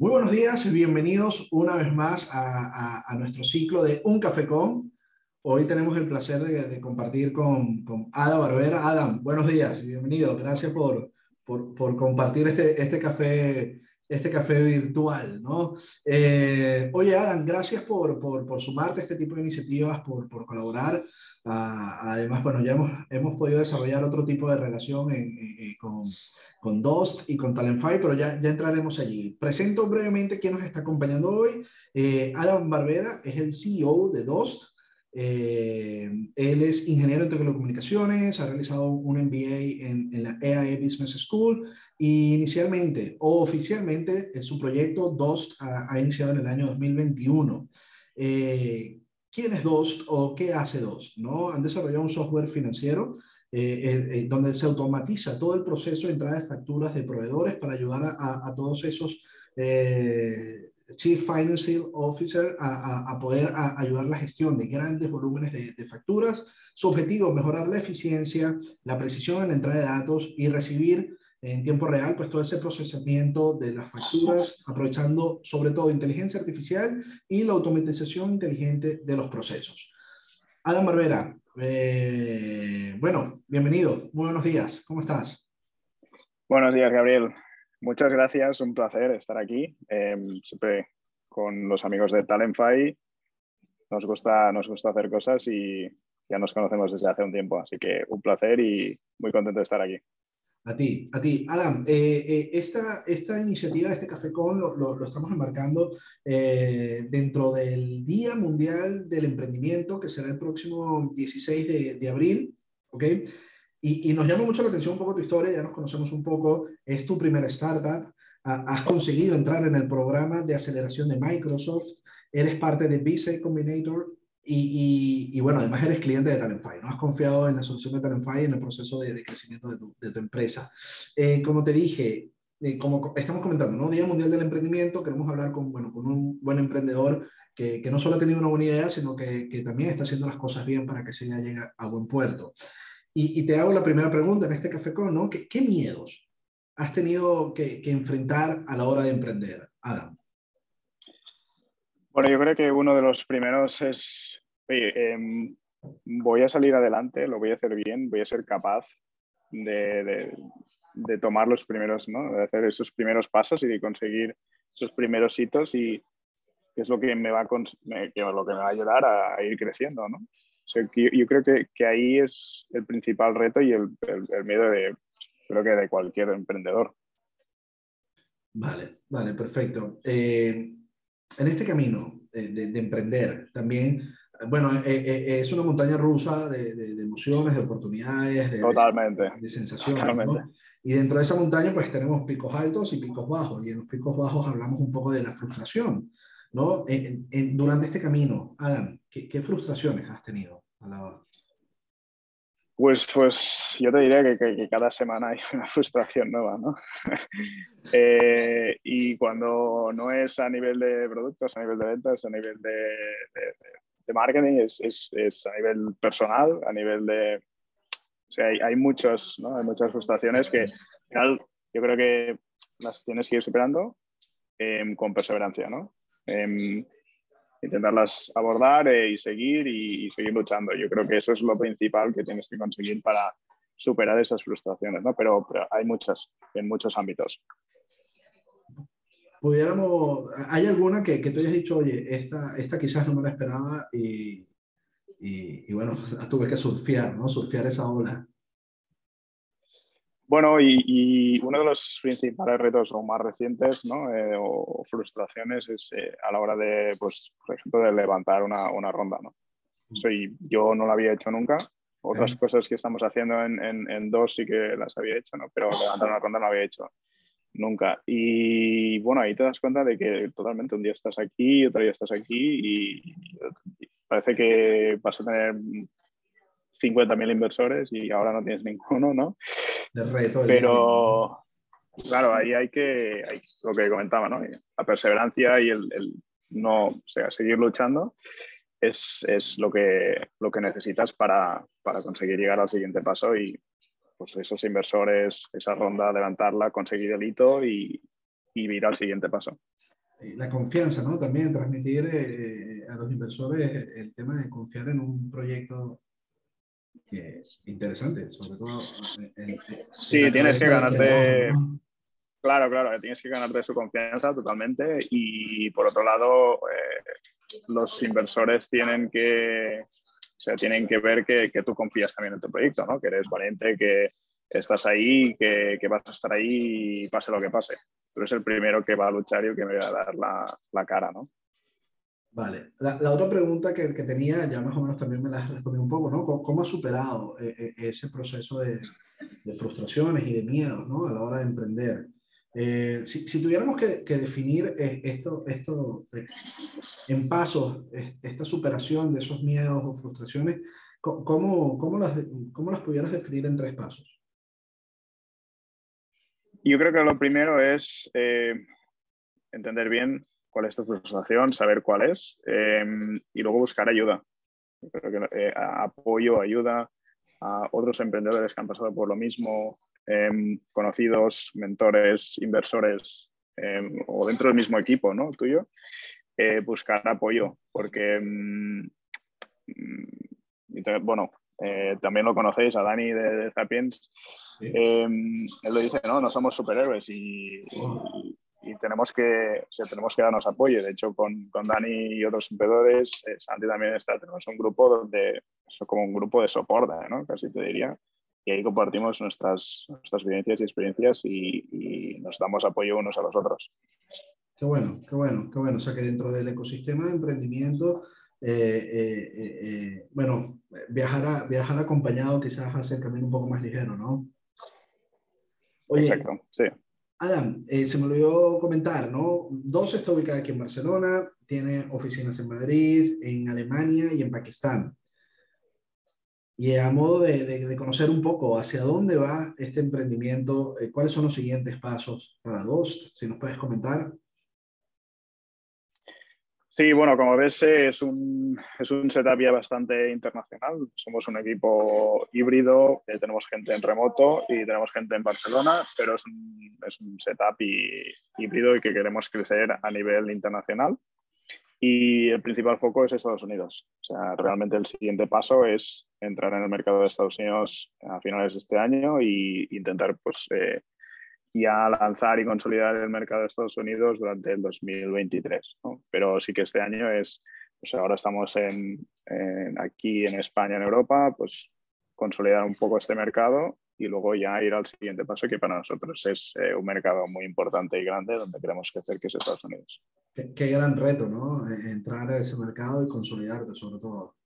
Muy buenos días y bienvenidos una vez más a, nuestro ciclo de Un Café Con. Hoy tenemos el placer de, compartir con, con, Adam Barbera. Adam, buenos días bienvenido. Gracias por, por, por, compartir este, este, café, este café virtual. ¿no? Eh, oye, Adam, gracias por, por, sumarte a este tipo de iniciativas, por, colaborar. Ah, además, bueno, ya hemos, hemos podido desarrollar otro tipo de relación con con Dost y con Talentfy, pero ya, ya entraremos allí. Presento brevemente quién nos está acompañando hoy. Eh, Adam Barbera es el CEO de Dost. Eh, él es ingeniero en telecomunicaciones, ha realizado un MBA en, en la EAE Business School y inicialmente o oficialmente su proyecto Dost ha, ha, iniciado en el año 2021. Eh, ¿Quién es Dost o qué hace Dost? ¿no? Han desarrollado un software financiero eh, eh, eh, donde se automatiza todo el proceso de entrada de facturas de proveedores para ayudar a, a, todos esos Chief Financial Officer a, a poder ayudar la gestión de grandes volúmenes de, de facturas. Su objetivo, mejorar la eficiencia, la precisión en la entrada de datos y recibir en tiempo real, pues todo ese procesamiento de las facturas, aprovechando sobre todo inteligencia artificial y la automatización inteligente de los procesos. Adam Barbera, eh, bueno, bienvenido, muy buenos días, ¿cómo estás? Buenos días, Gabriel. Muchas gracias, un placer estar aquí. Em, siempre con los amigos de Talentfy nos gusta, nos gusta hacer cosas y ya nos conocemos desde hace un tiempo, así que un placer y muy contento de estar aquí. A ti, a ti. Adam, eh, eh, esta, esta iniciativa este Café Con lo, estamos embarcando eh, dentro del Día Mundial del Emprendimiento, que será el próximo 16 de, de abril, ¿ok? Y, y, nos llama mucho la atención un poco tu historia, ya nos conocemos un poco, es tu primera startup, has conseguido entrar en el programa de aceleración de Microsoft, eres parte de BC Combinator y, y, bueno, además eres cliente de Talentfy, ¿no? Has confiado en la solución de Talentfy en el proceso de, de crecimiento de tu, de tu empresa. Eh, como te dije, eh, como estamos comentando, ¿no? Día Mundial del Emprendimiento, queremos hablar con, bueno, con un buen emprendedor que, que no solo ha tenido una buena idea, sino que, que, también está haciendo las cosas bien para que se llegue a buen puerto. Y, te hago la primera pregunta en este café con, ¿no? ¿Qué, miedos has tenido que, enfrentar a la hora de emprender, Adam? Bueno, yo creo que uno de los primeros es, eh, voy a salir adelante, lo voy a hacer bien, voy a ser capaz de, tomar los primeros, ¿no? De hacer esos primeros pasos y de conseguir esos primeros hitos y es lo que me va a, que lo que me va a ayudar a, a ir creciendo, ¿no? Sea, yo, yo, creo que, que, ahí es el principal reto y el, el, el miedo de, creo que de cualquier emprendedor. Vale, vale, perfecto. Eh, en este camino de, de, de emprender, también, bueno, eh, eh, es una montaña rusa de, de emociones, de oportunidades, de, Totalmente. de sensaciones. Totalmente. ¿no? Y dentro de esa montaña, pues tenemos picos altos y picos bajos. Y en los picos bajos hablamos un poco de la frustración, ¿no? En, durante este camino, Adam, ¿qué, frustraciones has tenido a la pues, pues yo te diría que, que, cada semana hay una frustración nueva, ¿no? eh, y cuando no es a nivel de productos, a nivel de ventas, a nivel de, de, marketing, es, es, es, a nivel personal, a nivel de... O sea, hay, hay, muchos, ¿no? hay muchas frustraciones que al final yo creo que las tienes que ir superando eh, con perseverancia, ¿no? Eh, intentarlas abordar eh, y seguir y, seguir luchando. Yo creo que eso es lo principal que tienes que conseguir para superar esas frustraciones, ¿no? Pero, pero hay muchas, en muchos ámbitos. Pudiéramos, ¿hay alguna que, que tú hayas dicho, oye, esta, esta quizás no me la esperaba y, y, y bueno, la tuve que surfear, ¿no? Surfear esa ola. Bueno, y, y, uno de los principales retos o más recientes ¿no? eh, o frustraciones es eh, a la hora de, pues, por ejemplo, de levantar una, una ronda. ¿no? Soy, yo no lo había hecho nunca. Otras cosas que estamos haciendo en, en, en, dos sí que las había hecho, ¿no? pero levantar una ronda no había hecho nunca. Y bueno, ahí te das cuenta de que totalmente un día estás aquí, otro día estás aquí y, y parece que vas a tener 50.000 inversores y ahora no tienes ninguno, ¿no? De reto. Pero, claro, ahí hay que, hay, lo que comentaba, ¿no? La perseverancia y el, el no, o sea, seguir luchando es, es, lo, que, lo que necesitas para, para conseguir llegar al siguiente paso y pues esos inversores, esa ronda, levantarla, conseguir el hito y, y ir al siguiente paso. la confianza, ¿no? También transmitir eh, a los inversores el tema de confiar en un proyecto que es interesante, sobre todo. sí, tienes que ganarte. Claro, claro, tienes que ganarte su confianza totalmente y por otro lado, eh, los inversores tienen que, o sea, tienen que ver que, que, tú confías también en tu proyecto, ¿no? que eres valiente, que estás ahí, que, que vas a estar ahí pase lo que pase. Tú eres el primero que va a luchar y que me va a dar la, la cara, ¿no? Vale. La, la otra pregunta que, que, tenía, ya más o menos también me la has respondido un poco, ¿no? ¿Cómo, cómo has superado eh, eh, ese proceso de, de, frustraciones y de miedos, ¿no? A la hora de emprender. Eh, si, si, tuviéramos que, que definir esto, esto en pasos, esta superación de esos miedos o frustraciones, ¿cómo, cómo, las, cómo las pudieras definir en tres pasos? Yo creo que lo primero es eh, entender bien cuál es tu frustración, saber cuál es eh, y luego buscar ayuda. creo que eh, apoyo, ayuda a otros emprendedores que han pasado por lo mismo, Em, conocidos, mentores, inversores em, o dentro del mismo equipo ¿no? tuyo, eh, buscar apoyo, porque, mm, bueno, también lo conocéis, a Dani de, de Sapiens, em, él lo dice, no, no somos superhéroes y, y, tenemos, que, o sea, tenemos que darnos apoyo. De hecho, con, con Dani y otros emprendedores, eh, Santi también está, tenemos un grupo donde, es como un grupo de soporte, ¿no? casi te diría, y ahí compartimos nuestras, nuestras vivencias y experiencias y, nos damos apoyo unos a los otros. Qué bueno, qué bueno, qué bueno. O sea que dentro del ecosistema de emprendimiento, eh, eh, eh, bueno, viajar, viajar acompañado quizás hace el camino un poco más ligero, ¿no? Oye, Exacto, sí. Adam, se me olvidó comentar, ¿no? Dos está ubicada aquí en Barcelona, tiene oficinas en Madrid, en Alemania y en Pakistán. Y a modo de, de, conocer un poco hacia dónde va este emprendimiento, eh, cuáles son los siguientes pasos para Dost, si nos puedes comentar. Sí, bueno, como ves, es un, es un setup ya bastante internacional. Somos un equipo híbrido, eh, tenemos gente en remoto y tenemos gente en Barcelona, pero es un, es un setup y, híbrido y que queremos crecer a nivel internacional y el principal foco es Estados Unidos. O sea, realmente el siguiente paso es entrar en el mercado de Estados Unidos a finales de este año e intentar pues, eh, ya lanzar y consolidar el mercado de Estados Unidos durante el 2023. ¿no? Pero sí que este año es, pues ahora estamos en, en, aquí en España, en Europa, pues consolidar un poco este mercado y luego ya ir al siguiente paso, que para nosotros es eh, un mercado muy importante y grande donde queremos crecer, que es Estados Unidos. Qué, qué, gran reto, ¿no? E, entrar a ese mercado y consolidarte sobre todo.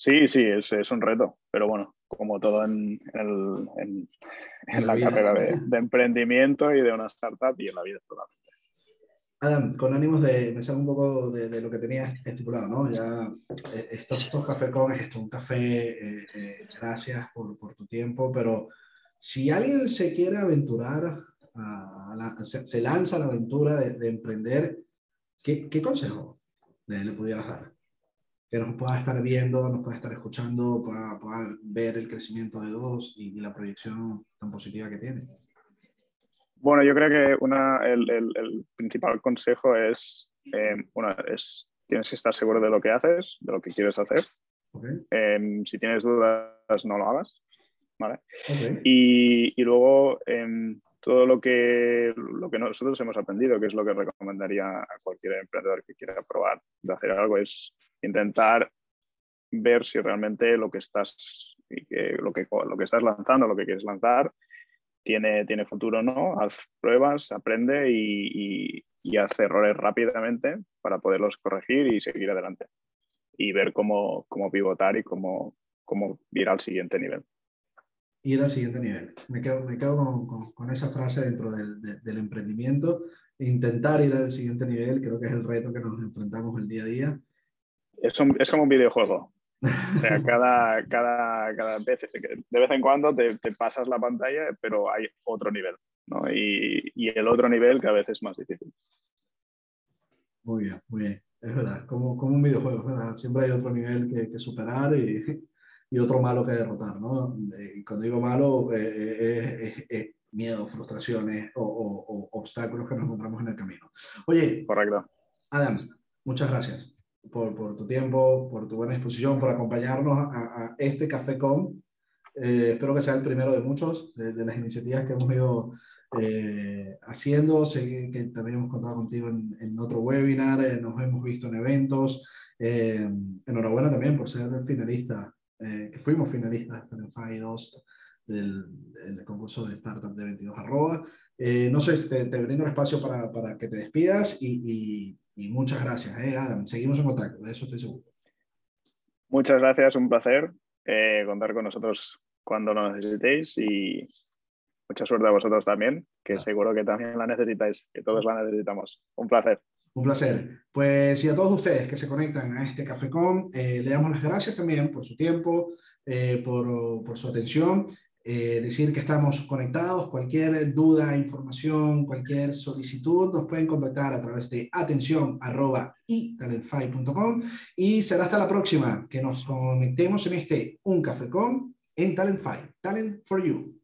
Sí, sí, es, es un reto, pero bueno, como todo en, en, en, en la, la carrera de, de, emprendimiento y de una startup y en la vida totalmente. Adam, con ánimos de pensar un poco de, de, lo que tenías estipulado, ¿no? Ya eh, estos, estos café con esto, un café, eh, eh, gracias por, por, tu tiempo, pero si alguien se quiere aventurar, a la, se, se, lanza a la aventura de, de emprender, ¿qué, ¿qué, consejo le, le, pudieras dar? Que nos pueda estar viendo, nos pueda estar escuchando, pueda, pueda ver el crecimiento de dos y, y la proyección tan positiva que tiene. Bueno, yo creo que una, el, el, el principal consejo es, eh, una, es, tienes que estar seguro de lo que haces, de lo que quieres hacer. Okay. Eh, si tienes dudas, no lo hagas. ¿vale? Okay. Y, y, luego, eh, todo lo que, lo que nosotros hemos aprendido, que es lo que recomendaría a cualquier emprendedor que quiera probar de hacer algo, es intentar ver si realmente lo que estás, lo que, lo que estás lanzando, lo que quieres lanzar, tiene, tiene futuro o no, haz pruebas, aprende y, y, haz errores rápidamente para poderlos corregir y seguir adelante. Y ver cómo, cómo pivotar y cómo, cómo ir al siguiente nivel. Ir al siguiente nivel. Me quedo, me quedo con, con, con esa frase dentro del, de, del emprendimiento. Intentar ir al siguiente nivel, creo que es el reto que nos enfrentamos el día a día. Es, un, es como un videojuego. O sea, cada, cada, cada vez, de vez en cuando te, te, pasas la pantalla, pero hay otro nivel, ¿no? Y, y, el otro nivel que a veces es más difícil. Muy bien, muy bien. Es verdad, como, como un videojuego, ¿verdad? Siempre hay otro nivel que, que superar y, y, otro malo que derrotar, ¿no? Y cuando digo malo, eh, eh, eh, miedos, frustraciones o, obstáculos que nos encontramos en el camino. Oye, correcto. Adam, muchas gracias por, por tu tiempo, por tu buena disposición, por acompañarnos a, este Café Com. Eh, espero que sea el primero de muchos, de, las iniciativas que hemos ido eh, haciendo. Sé que también hemos contado contigo en, en otro webinar, eh, nos hemos visto en eventos. enhorabuena también por ser el finalista, que fuimos finalistas en el 2 del, del, concurso de startup de 22 arroba. no sé, te, te brindo el espacio para, para que te despidas y, y, y muchas gracias, Adam. Seguimos en contacto, de eso estoy seguro. Muchas gracias, un placer eh, contar con nosotros cuando lo necesitéis y mucha suerte a vosotros también, que seguro que también la necesitáis, que todos la necesitamos. Un placer. Un placer. Pues y a todos ustedes que se conectan a este CaféCom, eh, le damos las gracias también por su tiempo, eh, por, su atención. decir que estamos conectados, cualquier duda, información, cualquier solicitud nos pueden contactar a través de atención arroba italentfy.com y será hasta la próxima que nos conectemos en este Un Café con en Talentfy, Talent for You.